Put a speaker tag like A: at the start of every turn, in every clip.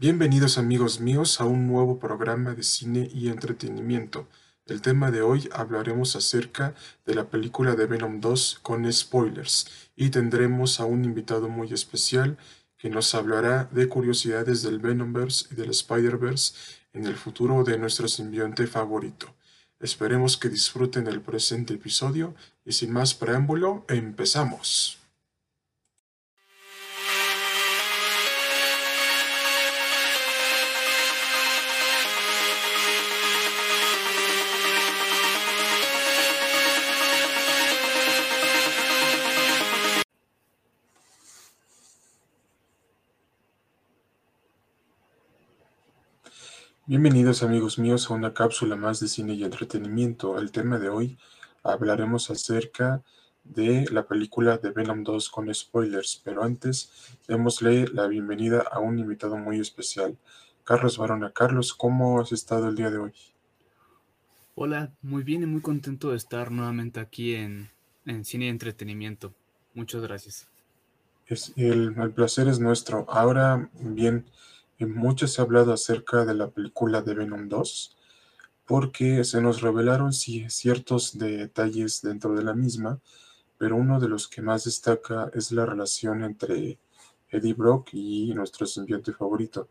A: Bienvenidos amigos míos a un nuevo programa de cine y entretenimiento. El tema de hoy hablaremos acerca de la película de Venom 2 con spoilers y tendremos a un invitado muy especial que nos hablará de curiosidades del Venomverse y del Spider-Verse en el futuro de nuestro simbionte favorito. Esperemos que disfruten el presente episodio y sin más preámbulo, empezamos. Bienvenidos amigos míos a una cápsula más de cine y entretenimiento. El tema de hoy hablaremos acerca de la película de Venom 2 con spoilers, pero antes démosle la bienvenida a un invitado muy especial, Carlos Barona. Carlos, ¿cómo has estado el día de hoy?
B: Hola, muy bien y muy contento de estar nuevamente aquí en, Cine y Entretenimiento. Muchas gracias.
A: Es, el, el placer es nuestro. Ahora bien, mucho se ha hablado acerca de la película de Venom 2 porque se nos revelaron ciertos detalles dentro de la misma, pero uno de los que más destaca es la relación entre Eddie Brock y nuestro simbionte favorito.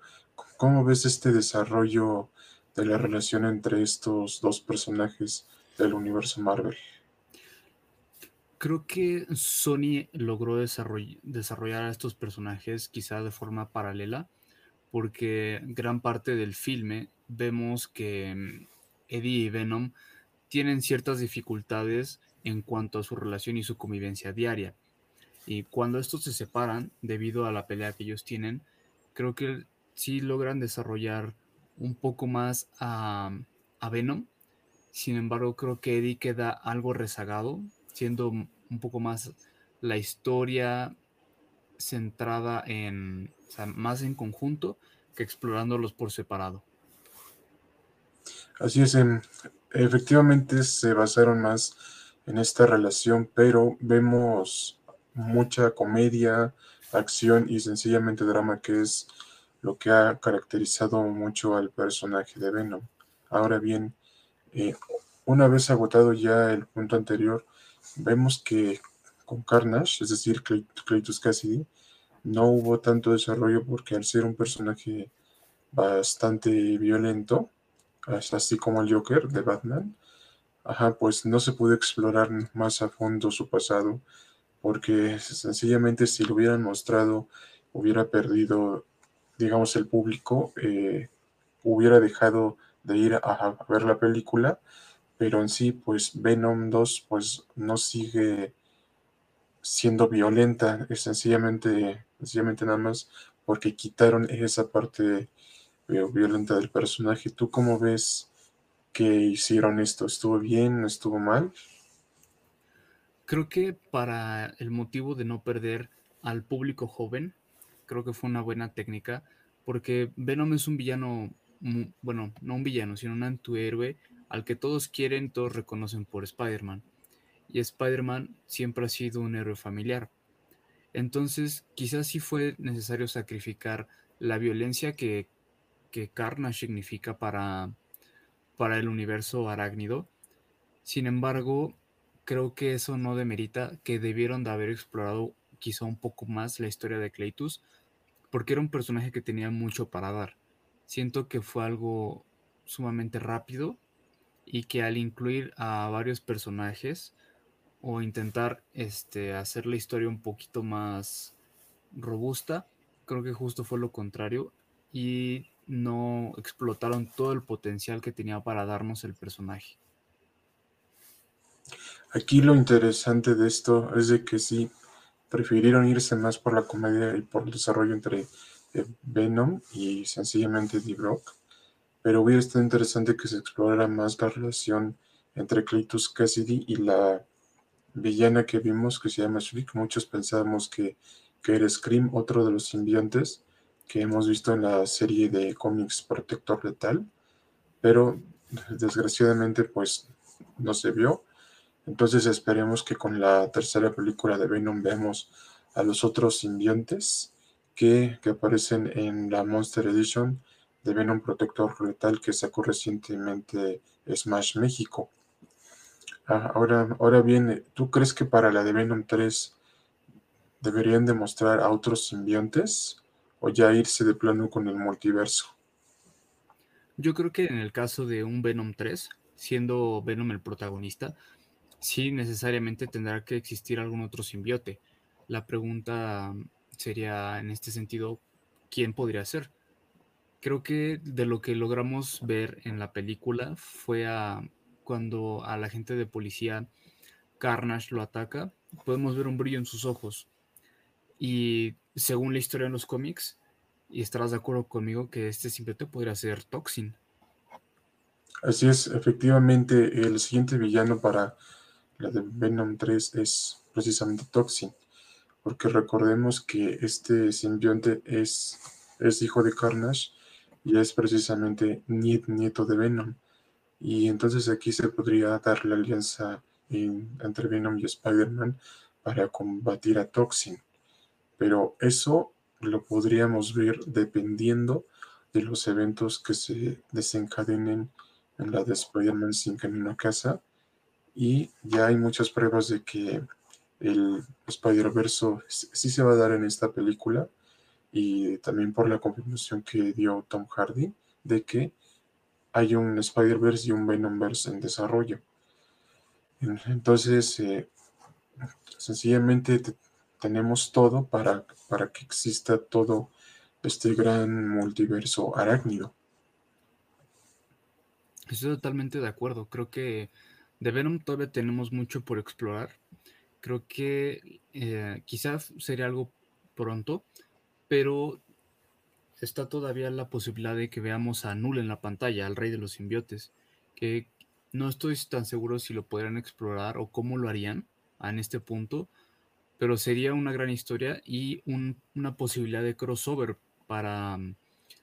A: ¿Cómo ves este desarrollo de la relación entre estos dos personajes del universo Marvel?
B: Creo que Sony logró desarrollar a estos personajes quizá de forma paralela porque gran parte del filme vemos que mm, Eddie y Venom tienen ciertas dificultades en cuanto a su relación y su convivencia diaria. Y cuando estos se separan, debido a la pelea que ellos tienen, creo que sí logran desarrollar un poco más a, a Venom. Sin embargo, creo que Eddie queda algo rezagado, siendo un poco más la historia centrada en, o sea, más en conjunto que explorándolos por separado.
A: Así es, efectivamente se basaron más en esta relación, pero vemos mucha comedia, acción y sencillamente drama, que es lo que ha caracterizado mucho al personaje de Venom. Ahora bien, eh, una vez agotado ya el punto anterior, vemos que con Carnage, es decir, Cletus Cassidy, no hubo tanto desarrollo porque al ser un personaje bastante violento, así como el Joker de Batman, ajá, pues no se pudo explorar más a fondo su pasado, porque sencillamente si lo hubieran mostrado, hubiera perdido, digamos, el público, eh, hubiera dejado de ir a, ver la película, pero en sí, pues Venom 2, pues no sigue siendo violenta, es sencillamente sencillamente nada más porque quitaron esa parte violenta del personaje. ¿Tú cómo ves que hicieron esto? ¿Estuvo bien? ¿Estuvo mal?
B: Creo que para el motivo de no perder al público joven, creo que fue una buena técnica, porque Venom es un villano, bueno, no un villano, sino un antihéroe al que todos quieren, todos reconocen por Spider-Man. Y Spider-Man siempre ha sido un héroe familiar. Entonces, quizás sí fue necesario sacrificar la violencia que, que Carnage significa para, para el universo arácnido. Sin embargo, creo que eso no demerita que debieron de haber explorado quizá un poco más la historia de Cleitus, porque era un personaje que tenía mucho para dar. Siento que fue algo sumamente rápido y que al incluir a varios personajes o intentar este, hacer la historia un poquito más robusta. Creo que justo fue lo contrario y no explotaron todo el potencial que tenía para darnos el personaje.
A: Aquí lo interesante de esto es de que sí prefirieron irse más por la comedia y por el desarrollo entre eh, Venom y sencillamente D-Brock, pero hubiera estado interesante que se explorara más la relación entre Cletus Cassidy y la villana que vimos que se llama Shriek. Muchos pensábamos que, que era Scream, otro de los simbiontes que hemos visto en la serie de cómics Protector Letal, pero desgraciadamente pues no se vio. Entonces esperemos que con la tercera película de Venom vemos a los otros simbiontes que, aparecen en la Monster Edition de Venom Protector Letal que sacó recientemente Smash México. Ah, ahora, ahora bien, ¿tú crees que para la de Venom 3 deberían demostrar a otros simbiontes o ya irse de plano con el multiverso?
B: Yo creo que en el caso de un Venom 3, siendo Venom el protagonista, sí necesariamente tendrá que existir algún otro simbiote. La pregunta sería en este sentido, ¿quién podría ser? Creo que de lo que logramos ver en la película fue a cuando a la gente de policía Carnage lo ataca, podemos ver un brillo en sus ojos. Y según la historia en los cómics, y estarás de acuerdo conmigo que este simbiote podría ser Toxin.
A: Así es, efectivamente, el siguiente villano para la de Venom 3 es precisamente Toxin, porque recordemos que este simbionte es, es hijo de Carnage y es precisamente nieto de Venom. Y entonces aquí se podría dar la alianza entre Venom y Spider-Man para combatir a Toxin. Pero eso lo podríamos ver dependiendo de los eventos que se desencadenen en la de Spider-Man sin camino a casa y ya hay muchas pruebas de que el Spider-Verse sí se va a dar en esta película y también por la confirmación que dio Tom Hardy de que hay un Spider-Verse y un Venom-Verse en desarrollo. Entonces, eh, sencillamente tenemos todo para, para que exista todo este gran multiverso arácnido.
B: Estoy totalmente de acuerdo. Creo que de Venom todavía tenemos mucho por explorar. Creo que eh, quizás sería algo pronto, pero está todavía la posibilidad de que veamos a Null en la pantalla, al rey de los simbiotes, que no estoy tan seguro si lo podrían explorar o cómo lo harían en este punto, pero sería una gran historia y una posibilidad de crossover para,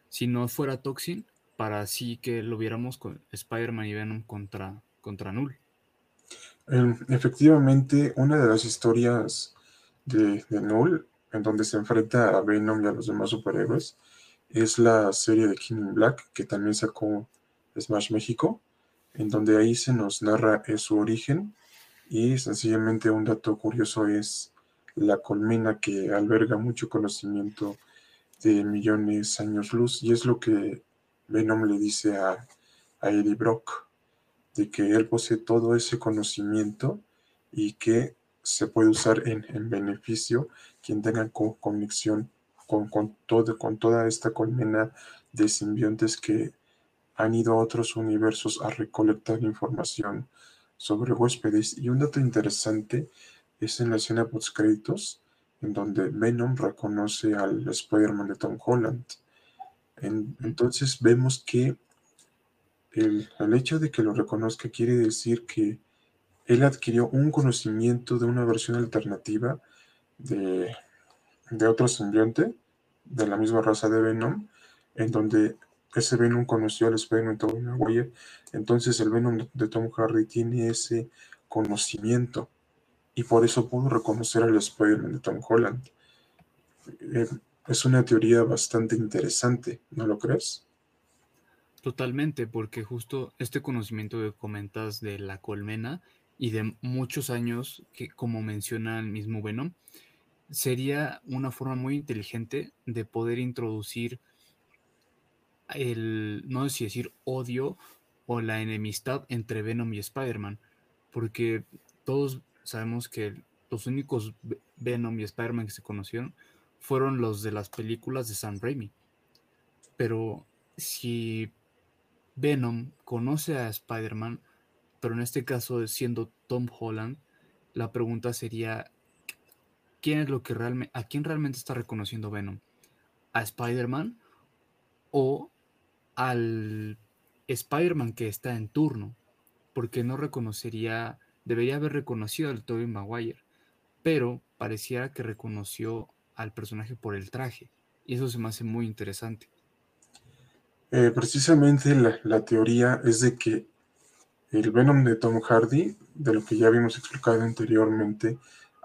B: si no fuera Toxin, para así que lo viéramos con Spider-Man y Venom contra, contra Null.
A: Em, efectivamente, una de las historias de, de, Null, en donde se enfrenta a Venom y a los demás superhéroes, es la serie de King Black, que también sacó Smash México, en donde ahí se nos narra su origen y sencillamente un dato curioso es la colmena que alberga mucho conocimiento de millones de años luz y es lo que Venom le dice a, a Eddie Brock de que él posee todo ese conocimiento y que se puede usar en, beneficio quien tenga conexión con, todo, con toda esta colmena de simbiontes que han ido a otros universos a recolectar información sobre huéspedes. Y un dato interesante es en la escena post créditos, en donde Venom reconoce al Spider-Man de Tom Holland. entonces vemos que el, hecho de que lo reconozca quiere decir que él adquirió un conocimiento de una versión alternativa de, otro simbionte de la misma raza de Venom, en donde ese Venom conoció al Spider-Man Tobey Maguire, entonces el Venom de Tom Hardy tiene ese conocimiento y por eso pudo reconocer al Spider-Man de Tom Holland. Eh, es una teoría bastante interesante, ¿no lo crees?
B: Totalmente, porque justo este conocimiento que comentas de la colmena y de muchos años que, como menciona el mismo Venom, sería una forma muy inteligente de poder introducir el, no sé si decir odio o la enemistad entre Venom y Spider-Man, porque todos sabemos que los únicos Venom y Spider-Man que se conocieron fueron los de las películas de Sam Raimi. Pero si Venom conoce a Spider-Man, pero en este caso siendo Tom Holland, la pregunta sería ¿quién es lo que a quién realmente está reconociendo Venom? ¿A Spider-Man o al Spider-Man que está en turno? Porque no reconocería, debería haber reconocido al Tobey Maguire, pero pareciera que reconoció al personaje por el traje, y eso se me hace muy interesante.
A: Eh, precisamente la, teoría es de que el Venom de Tom Hardy, de lo que ya habíamos explicado anteriormente,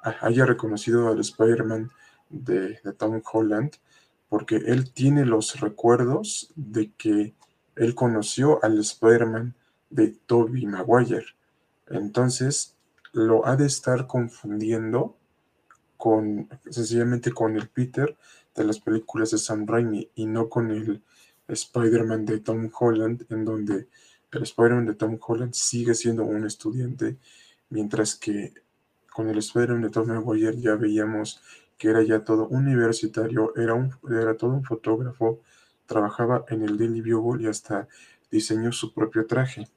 A: haya reconocido al Spider-Man de, Tom Holland porque él tiene los recuerdos de que él conoció al Spider-Man de Tobey Maguire. Entonces, lo ha de estar confundiendo con sencillamente con el Peter de las películas de Sam Raimi y no con el Spider-Man de Tom Holland, en donde el Spider-Man de Tom Holland sigue siendo un estudiante, mientras que con el Spider-Man de Tom Maguire ya veíamos que era ya todo universitario, era, un, era todo un fotógrafo, trabajaba en el Daily Bugle y hasta diseñó su propio traje,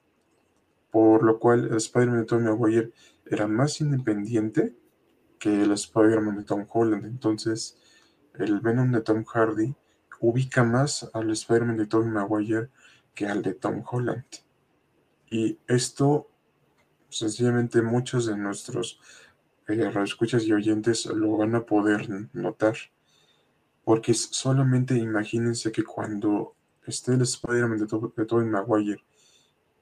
A: por lo cual el Spider-Man de Tom Maguire era más independiente que el Spider-Man de Tom Holland. Entonces, el Venom de Tom Hardy ubica más al Spider-Man de Tom Maguire que al de Tom Holland. Y esto, sencillamente, muchos de nuestros eh, escuchas y oyentes lo van a poder notar. Porque solamente imagínense que cuando esté el Spider-Man de, de Tobey Maguire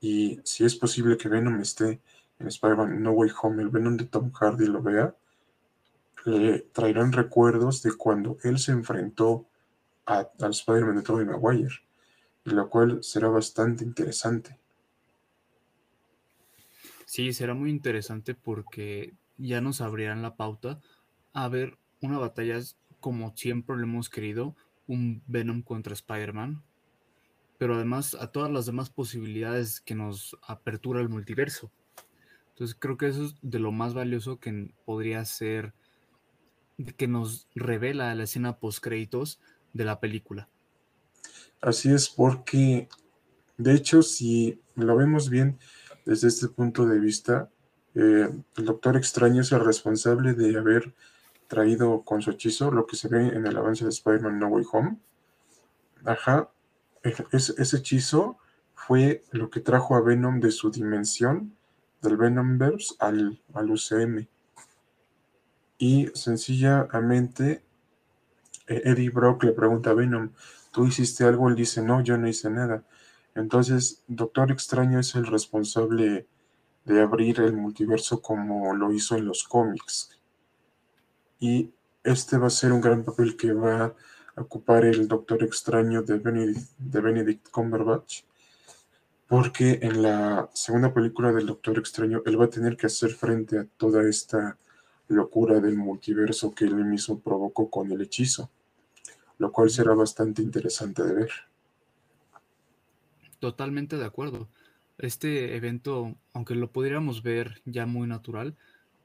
A: y si es posible que Venom esté en Spider-Man No Way Home, el Venom de Tom Hardy lo vea, le traerán recuerdos de cuando él se enfrentó al Spider-Man de Tobey Maguire, lo cual será bastante interesante.
B: Sí, será muy interesante porque ya nos abrirán la pauta a ver una batalla como siempre lo hemos querido, un Venom contra Spider-Man, pero además a todas las demás posibilidades que nos apertura el multiverso. Entonces creo que eso es de lo más valioso que podría ser, que nos revela la escena post créditos de la película.
A: Así es, porque de hecho, si lo vemos bien desde este punto de vista, eh, el Doctor Extraño es el responsable de haber traído con su hechizo lo que se ve en el avance de Spider-Man No Way Home. Ajá, ese hechizo fue lo que trajo a Venom de su dimensión del Venomverse al, al UCM. Y sencillamente eh, Eddie Brock le pregunta a Venom, ¿tú hiciste algo? Él dice, no, yo no hice nada. Entonces, Doctor Extraño es el responsable de abrir el multiverso como lo hizo en los cómics. Y este va a ser un gran papel que va a ocupar el Doctor Extraño de Benedict, de Benedict Cumberbatch porque en la segunda película del Doctor Extraño él va a tener que hacer frente a toda esta locura del multiverso que él mismo provocó con el hechizo, lo cual será bastante interesante de ver.
B: Totalmente de acuerdo. Este evento, aunque lo pudiéramos ver ya muy natural,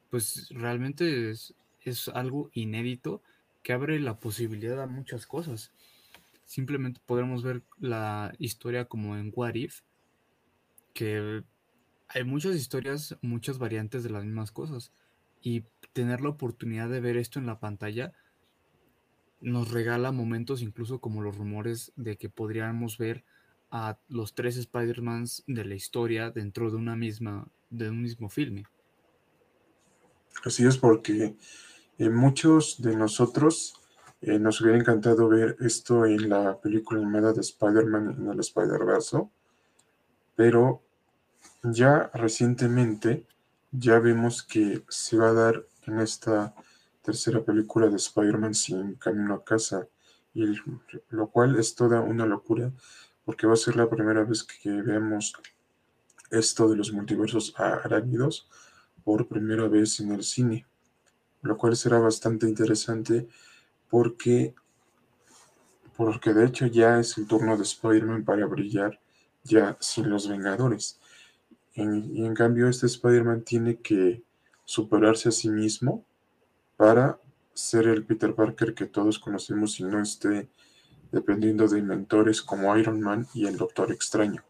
B: pues realmente es, es algo inédito que abre la posibilidad a muchas cosas. Simplemente podremos ver la historia como en What If, que hay muchas historias, muchas variantes de las mismas cosas. Y tener la oportunidad de ver esto en la pantalla nos regala momentos incluso como los rumores de que podríamos ver a los tres Spider-Mans de la historia dentro de una misma de un mismo filme.
A: Así es porque eh, muchos de nosotros eh, nos hubiera encantado ver esto en la película animada de Spider-Man en el Spider-Verse, pero ya recientemente ya vemos que se va a dar en esta tercera película de Spider-Man sin camino a casa, y lo cual es toda una locura, porque va a ser la primera vez que veamos esto de los multiversos arácnidos por primera vez en el cine, lo cual será bastante interesante porque porque de hecho ya es el turno de Spider-Man para brillar ya sin los Vengadores. Y en cambio este Spider-Man tiene que superarse a sí mismo para ser el Peter Parker que todos conocemos y no esté dependiendo de mentores como Iron Man y el Doctor Extraño.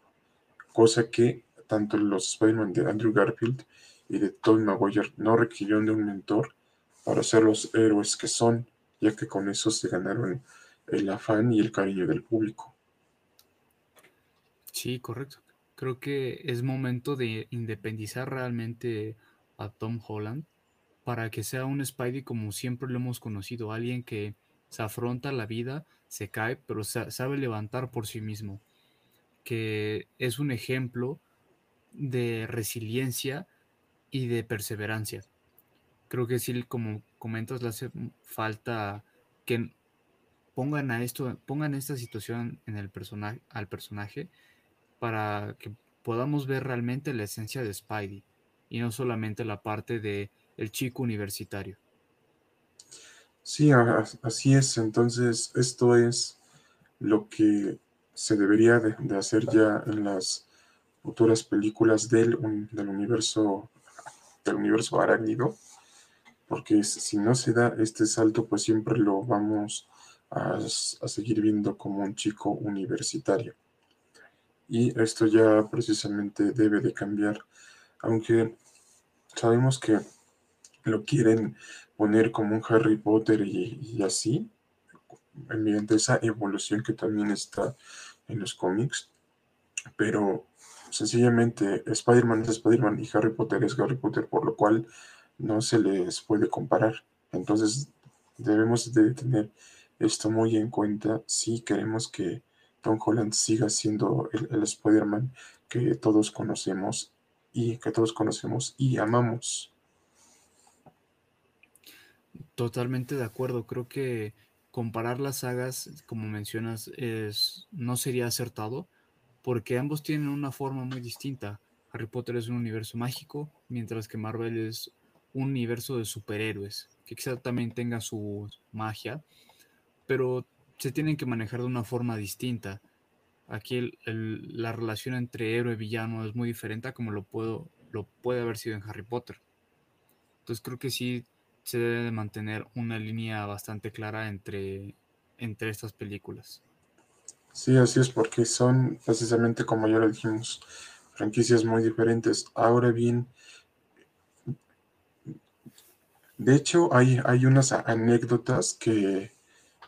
A: Cosa que tanto los Spider-Man de Andrew Garfield y de Tobey Maguire no requirieron de un mentor para ser los héroes que son, ya que con eso se ganaron el afán y el cariño del público.
B: Sí, correcto creo que es momento de independizar realmente a Tom Holland para que sea un Spidey como siempre lo hemos conocido, alguien que se afronta la vida, se cae, pero sabe levantar por sí mismo, que es un ejemplo de resiliencia y de perseverancia. Creo que sí, como comentas, le hace falta que pongan a esto, pongan esta situación en el personaje, al personaje para que podamos ver realmente la esencia de Spidey y no solamente la parte de el chico universitario.
A: Sí, así es. Entonces, esto es lo que se debería de, hacer ya en las futuras películas del, del universo del universo arácnido, porque si no se da este salto, pues siempre lo vamos a, a seguir viendo como un chico universitario. Y esto ya precisamente debe de cambiar, aunque sabemos que lo quieren poner como un Harry Potter y, así, mediante esa evolución que también está en los cómics, pero sencillamente Spider-Man es Spider-Man y Harry Potter es Harry Potter, por lo cual no se les puede comparar. Entonces debemos de tener esto muy en cuenta si queremos que Tom Holland siga siendo el, el Spider-Man que todos conocemos y que todos conocemos y amamos.
B: Totalmente de acuerdo. Creo que comparar las sagas, como mencionas, es, no sería acertado, porque ambos tienen una forma muy distinta. Harry Potter es un universo mágico, mientras que Marvel es un universo de superhéroes, que quizá también tenga su magia, pero se tienen que manejar de una forma distinta. Aquí la relación entre héroe y villano es muy diferente a como lo, puedo, lo puede haber sido en Harry Potter. Entonces creo que sí se debe de mantener una línea bastante clara entre, entre estas películas.
A: Sí, así es, porque son precisamente como ya lo dijimos, franquicias muy diferentes. Ahora bien, de hecho hay, hay unas anécdotas que,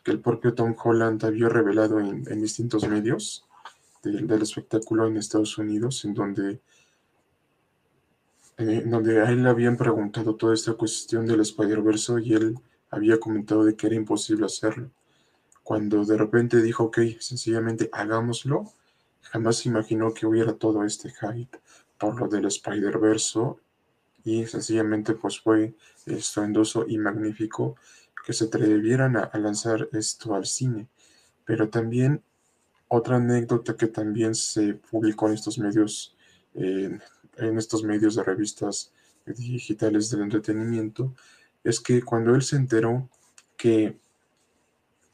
A: el propio Tom Holland había revelado en, distintos medios del espectáculo en Estados Unidos, en donde eh, donde a él le habían preguntado toda esta cuestión del Spider-Verse y él había comentado de que era imposible hacerlo. Cuando de repente dijo, ok, sencillamente hagámoslo, jamás imaginó que hubiera todo este hype por lo del Spider-Verse y sencillamente pues fue estruendoso y magnífico que se atrevieran a, lanzar esto al cine. Pero también otra anécdota que también se publicó en estos medios en estos medios de revistas digitales del entretenimiento es que cuando él se enteró que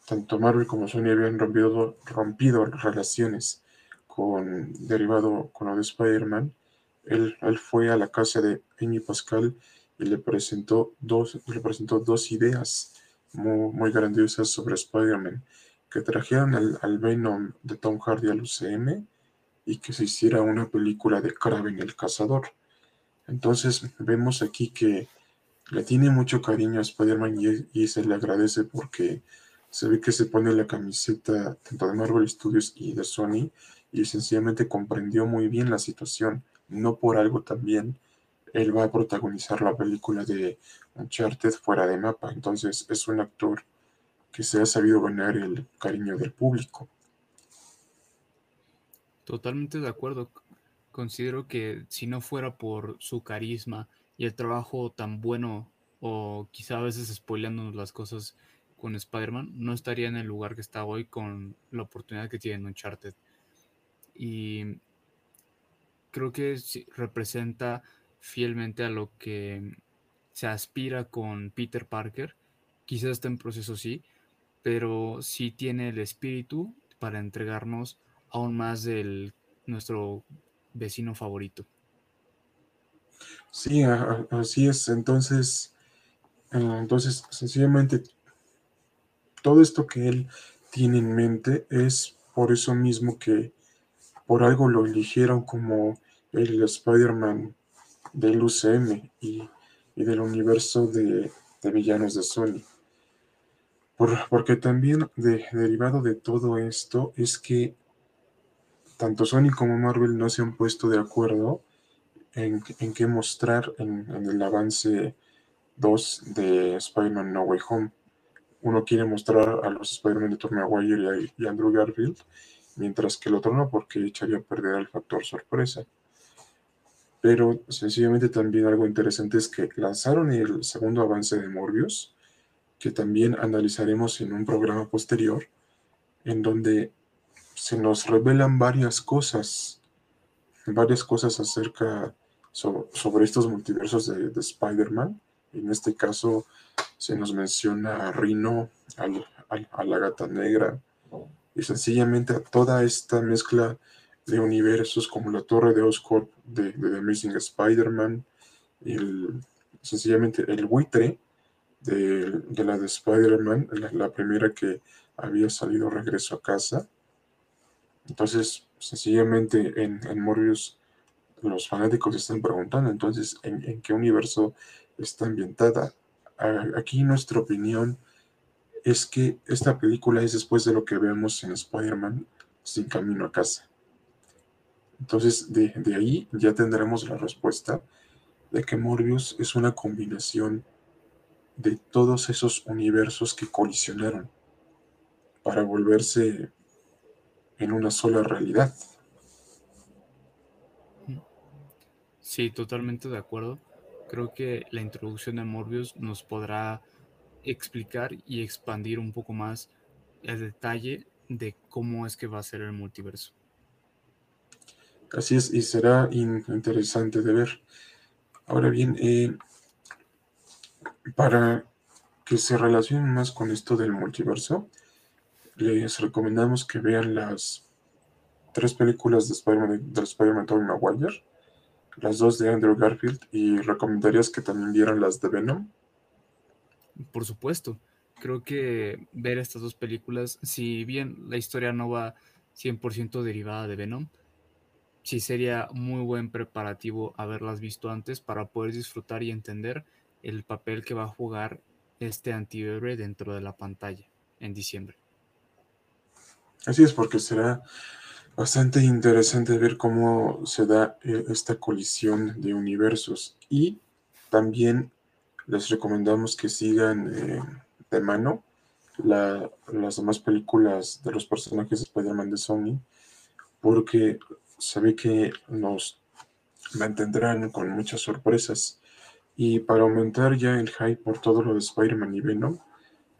A: tanto Marvel como Sony habían rompido, rompido relaciones con derivado con lo de Spider-Man, él, él, fue a la casa de Amy Pascal y le presentó dos, le presentó dos ideas muy, muy grandiosas sobre Spider-Man, que trajeron al, al, Venom de Tom Hardy al UCM y que se hiciera una película de Kraven el Cazador. Entonces vemos aquí que le tiene mucho cariño a Spider-Man y, se le agradece porque se ve que se pone la camiseta tanto de Marvel Studios y de Sony y sencillamente comprendió muy bien la situación. No por algo también él va a protagonizar la película de Uncharted fuera de mapa. Entonces es un actor que se ha sabido ganar el cariño del público.
B: Totalmente de acuerdo. Considero que si no fuera por su carisma y el trabajo tan bueno, o quizá a veces spoileándonos las cosas con Spider-Man, no estaría en el lugar que está hoy con la oportunidad que tiene en Uncharted. Y creo que representa fielmente a lo que se aspira con Peter Parker. Quizás está en proceso sí, pero sí tiene el espíritu para entregarnos aún más de nuestro vecino favorito.
A: Sí, así es. Entonces, eh, entonces, sencillamente, todo esto que él tiene en mente es por eso mismo que por algo lo eligieron como el Spider-Man del UCM y, del universo de, villanos de Sony. porque también derivado de todo esto es que tanto Sony como Marvel no se han puesto de acuerdo en, qué mostrar en, el avance 2 de Spider-Man No Way Home. Uno quiere mostrar a los Spider-Man de Tom Maguire y, Andrew Garfield, mientras que el otro no, porque echaría a perder el factor sorpresa. Pero sencillamente también algo interesante es que lanzaron el segundo avance de Morbius que también analizaremos en un programa posterior, en donde se nos revelan varias cosas, varias cosas acerca sobre estos multiversos de, Spider-Man. En este caso se nos menciona a Rino, a la gata negra, y sencillamente a toda esta mezcla de universos como la Torre de Oscorp de, de The Amazing Spider-Man, sencillamente el buitre de, la de Spider-Man, la, primera que había salido regreso a casa. Entonces, sencillamente en, en Morbius los fanáticos están preguntando, entonces, ¿en, qué universo está ambientada? Aquí nuestra opinión es que esta película es después de lo que vemos en Spider-Man sin camino a casa. Entonces, de, de, ahí ya tendremos la respuesta de que Morbius es una combinación de todos esos universos que colisionaron para volverse en una sola realidad.
B: Sí, totalmente de acuerdo. Creo que la introducción de Morbius nos podrá explicar y expandir un poco más el detalle de cómo es que va a ser el multiverso.
A: Así es, y será interesante de ver. Ahora bien, eh, para que se relacionen más con esto del multiverso, les recomendamos que vean las tres películas de Spider-Man de Spider-Man Tobey Maguire las dos de Andrew Garfield y recomendarías que también vieran las de Venom.
B: Por supuesto, creo que ver estas dos películas, si bien la historia no va 100% derivada de Venom, sí sería muy buen preparativo haberlas visto antes para poder disfrutar y entender el papel que va a jugar este antihéroe dentro de la pantalla en diciembre.
A: Así es, porque será bastante interesante ver cómo se da eh, esta colisión de universos. Y también les recomendamos que sigan eh, de mano las demás películas de los personajes de Spider-Man de Sony porque se ve que nos mantendrán con muchas sorpresas. Y para aumentar ya el hype por todo lo de Spider-Man y Venom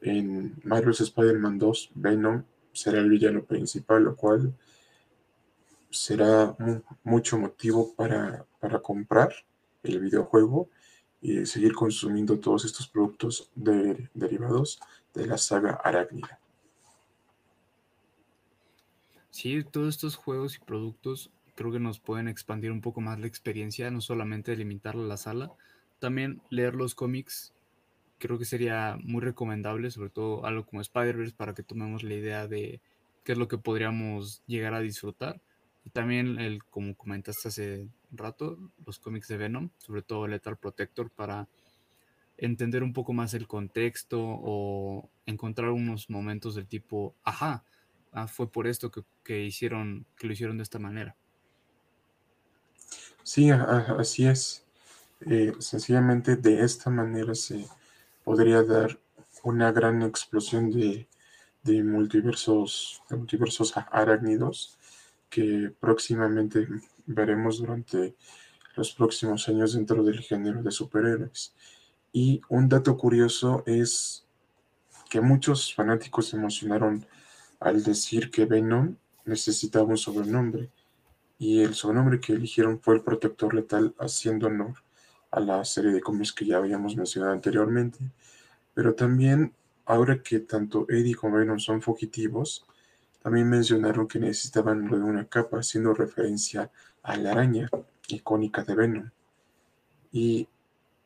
A: en Marvel's Spider-Man 2 Venom será el villano principal lo cual será mucho motivo para, comprar el videojuego y seguir consumiendo todos estos productos derivados de la saga Arácnida.
B: Sí, todos estos juegos y productos creo que nos pueden expandir un poco más la experiencia, no solamente limitarla a la sala, también leer los cómics creo que sería muy recomendable, sobre todo algo como Spider-Verse, para que tomemos la idea de qué es lo que podríamos llegar a disfrutar y también, el, como comentaste hace rato, los cómics de Venom, sobre todo Lethal Protector, para entender un poco más el contexto o encontrar unos momentos del tipo, ajá, ah, fue por esto que, hicieron, que lo hicieron de esta manera.
A: Sí, así es. Eh, sencillamente de esta manera se podría dar una gran explosión de, de multiversos, de multiversos arácnidos que próximamente veremos durante los próximos años dentro del género de superhéroes. Y un dato curioso es que muchos fanáticos se emocionaron al decir que Venom necesitaba un sobrenombre. Y el sobrenombre que eligieron fue el Protector Letal, haciendo honor a la serie de cómics que ya habíamos mencionado anteriormente. Pero también, ahora que tanto Eddie como Venom son fugitivos, también mencionaron que necesitaban lo de una capa, haciendo referencia a la araña icónica de Venom. Y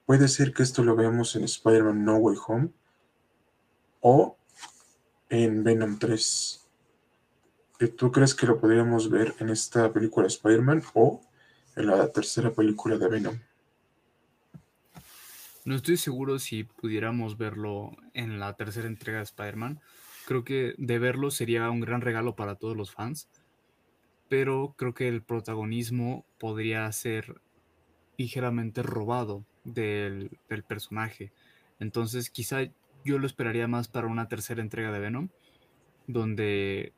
A: puede ser que esto lo veamos en Spider-Man No Way Home o en Venom 3. ¿Tú crees que lo podríamos ver en esta película de Spider-Man o en la tercera película de Venom?
B: No estoy seguro si pudiéramos verlo en la tercera entrega de Spider-Man, Creo que de verlo sería un gran regalo para todos los fans, pero creo que el protagonismo podría ser ligeramente robado del, personaje. Entonces quizá yo lo esperaría más para una tercera entrega de Venom, donde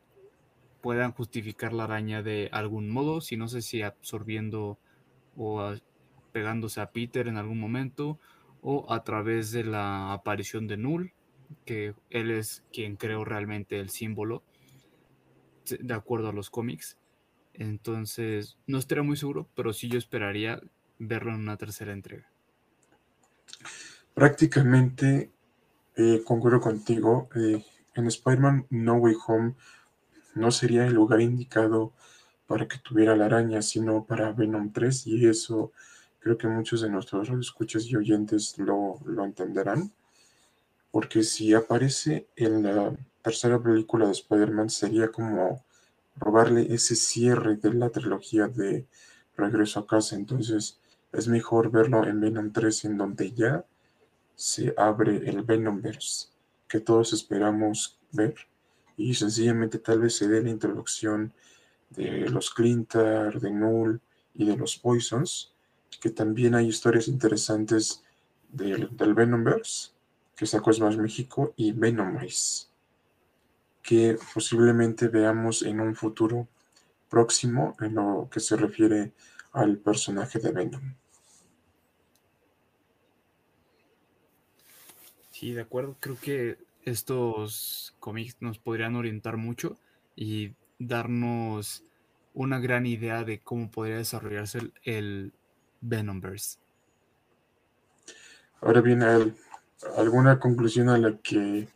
B: puedan justificar la araña de algún modo, si no sé si absorbiendo o pegándose a Peter en algún momento, o a través de la aparición de Null, que él es quien creó realmente el símbolo, de acuerdo a los cómics. Entonces, no estaría muy seguro, pero sí yo esperaría verlo en una tercera entrega.
A: Prácticamente eh, concuerdo contigo. Eh, en Spider-Man No Way Home no sería el lugar indicado para que tuviera la araña, sino para Venom 3, y eso creo que muchos de nuestros escuchas y oyentes lo, lo entenderán, porque si aparece en la tercera película de Spider-Man sería como robarle ese cierre de la trilogía de Regreso a casa, entonces es mejor verlo en Venom 3 en donde ya se abre el Venomverse que todos esperamos ver y sencillamente tal vez se dé la introducción de los Clintar, de Null y de los Poisons, que también hay historias interesantes del, del Venomverse, que sacó más México, y Venomize, que posiblemente veamos en un futuro próximo en lo que se refiere al personaje de Venom.
B: Sí, de acuerdo. Creo que estos cómics nos podrían orientar mucho y darnos una gran idea de cómo podría desarrollarse el, el Venomverse.
A: Ahora bien, ¿alguna conclusión a la que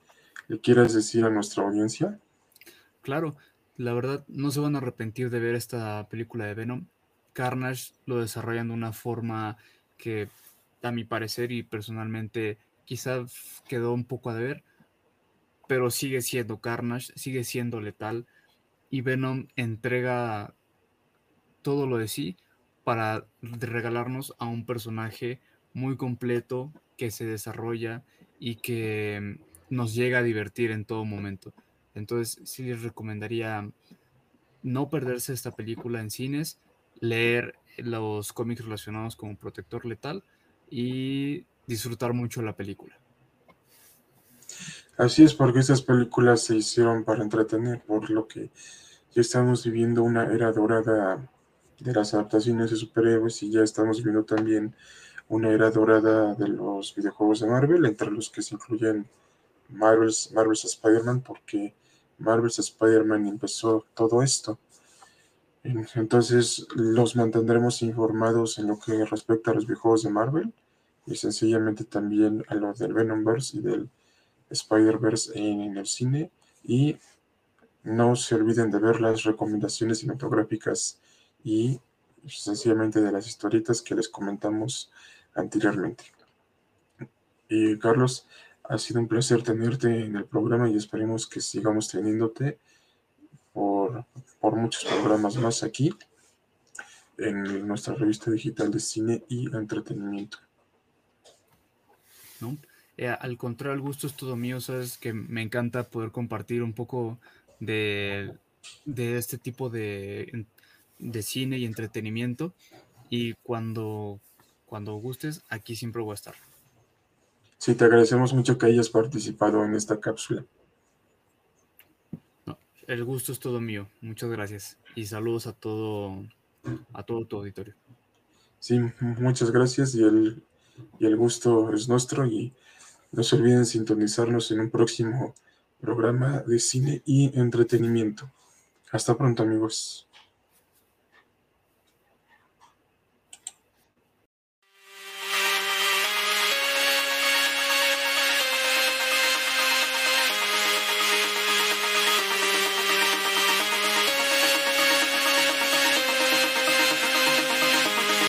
A: le quieras decir a nuestra audiencia?
B: Claro, la verdad no se van a arrepentir de ver esta película de Venom. Carnage lo desarrollan de una forma que, a mi parecer y personalmente, quizá quedó un poco a deber, pero sigue siendo Carnage, sigue siendo letal y Venom entrega todo lo de sí para regalarnos a un personaje muy completo que se desarrolla y que nos llega a divertir en todo momento. Entonces sí les recomendaría no perderse esta película en cines, leer los cómics relacionados con Protector Letal y disfrutar mucho la película.
A: Así es, porque estas películas se hicieron para entretener, por lo que ya estamos viviendo una era dorada de las adaptaciones de superhéroes y ya estamos viendo también una era dorada de los videojuegos de Marvel, entre los que se incluyen Marvel's, Marvel's Spider-Man, porque Marvel's Spider-Man empezó todo esto. Entonces los mantendremos informados en lo que respecta a los videojuegos de Marvel y sencillamente también a lo del Venomverse y del Spider-Verse en, el cine. Y no se olviden de ver las recomendaciones cinematográficas y sencillamente de las historietas que les comentamos anteriormente. Y Carlos, ha sido un placer tenerte en el programa y esperemos que sigamos teniéndote por, por muchos programas más aquí en nuestra revista digital de cine y entretenimiento.
B: Eh, al contrario, el gusto es todo mío, sabes que me encanta poder compartir un poco de, este tipo de, cine y entretenimiento. Y cuando, cuando gustes, aquí siempre voy a estar.
A: Sí, te agradecemos mucho que hayas participado en esta cápsula.
B: el gusto es todo mío. Muchas gracias. Y saludos a todo, a todo tu auditorio.
A: Sí, muchas gracias y el, y el gusto es nuestro y no se olviden sintonizarnos en un próximo programa de cine y entretenimiento. Hasta pronto amigos.